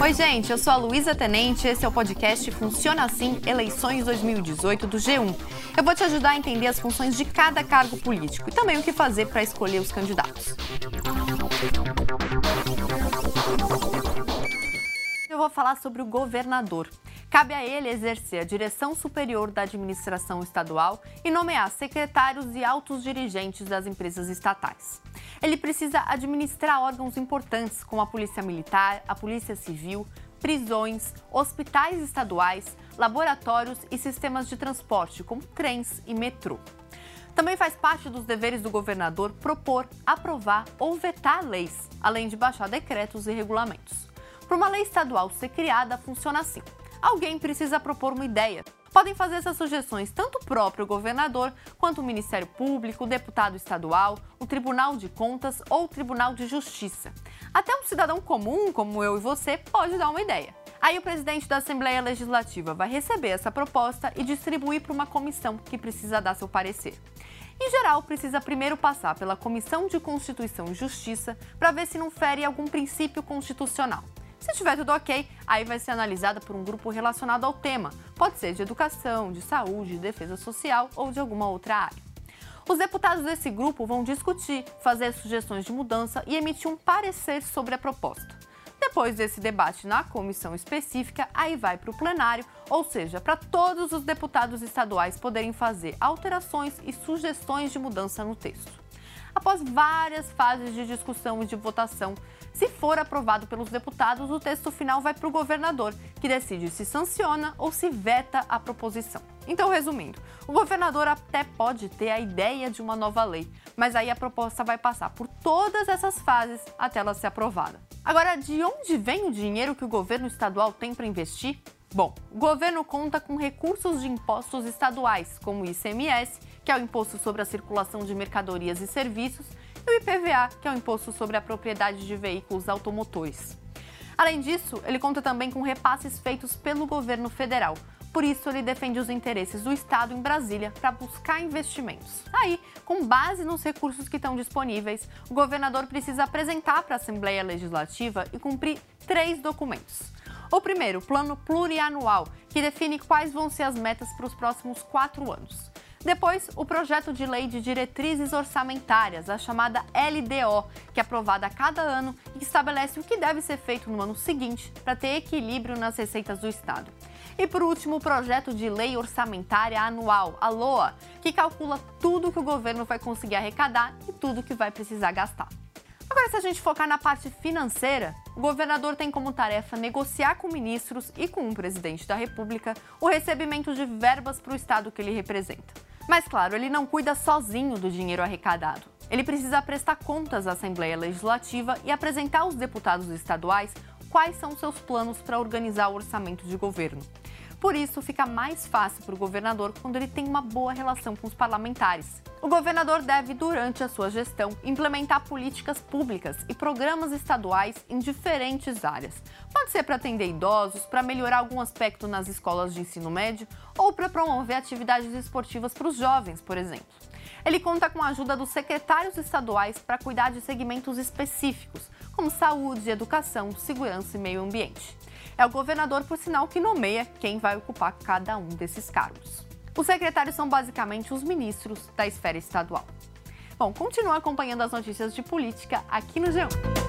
Oi, gente, eu sou a Luísa Tenente, esse é o podcast Funciona Assim Eleições 2018 do G1. Eu vou te ajudar a entender as funções de cada cargo político e também o que fazer para escolher os candidatos. Eu vou falar sobre o governador. Cabe a ele exercer a direção superior da administração estadual e nomear secretários e altos dirigentes das empresas estatais. Ele precisa administrar órgãos importantes como a Polícia Militar, a Polícia Civil, prisões, hospitais estaduais, laboratórios e sistemas de transporte, como trens e metrô. Também faz parte dos deveres do governador propor, aprovar ou vetar leis, além de baixar decretos e regulamentos. Para uma lei estadual ser criada, funciona assim: alguém precisa propor uma ideia, Podem fazer essas sugestões tanto o próprio governador, quanto o Ministério Público, o deputado estadual, o Tribunal de Contas ou o Tribunal de Justiça. Até um cidadão comum, como eu e você, pode dar uma ideia. Aí o presidente da Assembleia Legislativa vai receber essa proposta e distribuir para uma comissão que precisa dar seu parecer. Em geral, precisa primeiro passar pela Comissão de Constituição e Justiça para ver se não fere algum princípio constitucional. Se tiver tudo ok, aí vai ser analisada por um grupo relacionado ao tema. Pode ser de educação, de saúde, de defesa social ou de alguma outra área. Os deputados desse grupo vão discutir, fazer sugestões de mudança e emitir um parecer sobre a proposta. Depois desse debate na comissão específica, aí vai para o plenário, ou seja, para todos os deputados estaduais poderem fazer alterações e sugestões de mudança no texto. Após várias fases de discussão e de votação, se for aprovado pelos deputados, o texto final vai para o governador, que decide se sanciona ou se veta a proposição. Então, resumindo, o governador até pode ter a ideia de uma nova lei, mas aí a proposta vai passar por todas essas fases até ela ser aprovada. Agora, de onde vem o dinheiro que o governo estadual tem para investir? Bom, o governo conta com recursos de impostos estaduais, como o ICMS, que é o Imposto sobre a Circulação de Mercadorias e Serviços, e o IPVA, que é o Imposto sobre a Propriedade de Veículos Automotores. Além disso, ele conta também com repasses feitos pelo governo federal. Por isso, ele defende os interesses do Estado em Brasília para buscar investimentos. Aí, com base nos recursos que estão disponíveis, o governador precisa apresentar para a Assembleia Legislativa e cumprir três documentos. O primeiro, o Plano Plurianual, que define quais vão ser as metas para os próximos quatro anos. Depois, o projeto de lei de diretrizes orçamentárias, a chamada LDO, que é aprovada a cada ano e que estabelece o que deve ser feito no ano seguinte para ter equilíbrio nas receitas do Estado. E por último, o projeto de lei orçamentária anual, a LOA, que calcula tudo que o governo vai conseguir arrecadar e tudo que vai precisar gastar. Agora, se a gente focar na parte financeira, o governador tem como tarefa negociar com ministros e com o presidente da República o recebimento de verbas para o Estado que ele representa. Mas, claro, ele não cuida sozinho do dinheiro arrecadado. Ele precisa prestar contas à Assembleia Legislativa e apresentar aos deputados estaduais quais são seus planos para organizar o orçamento de governo. Por isso, fica mais fácil para o governador quando ele tem uma boa relação com os parlamentares. O governador deve, durante a sua gestão, implementar políticas públicas e programas estaduais em diferentes áreas. Pode ser para atender idosos, para melhorar algum aspecto nas escolas de ensino médio ou para promover atividades esportivas para os jovens, por exemplo. Ele conta com a ajuda dos secretários estaduais para cuidar de segmentos específicos, como saúde, educação, segurança e meio ambiente. É o governador, por sinal, que nomeia quem vai ocupar cada um desses cargos. Os secretários são basicamente os ministros da esfera estadual. Bom, continue acompanhando as notícias de política aqui no G1.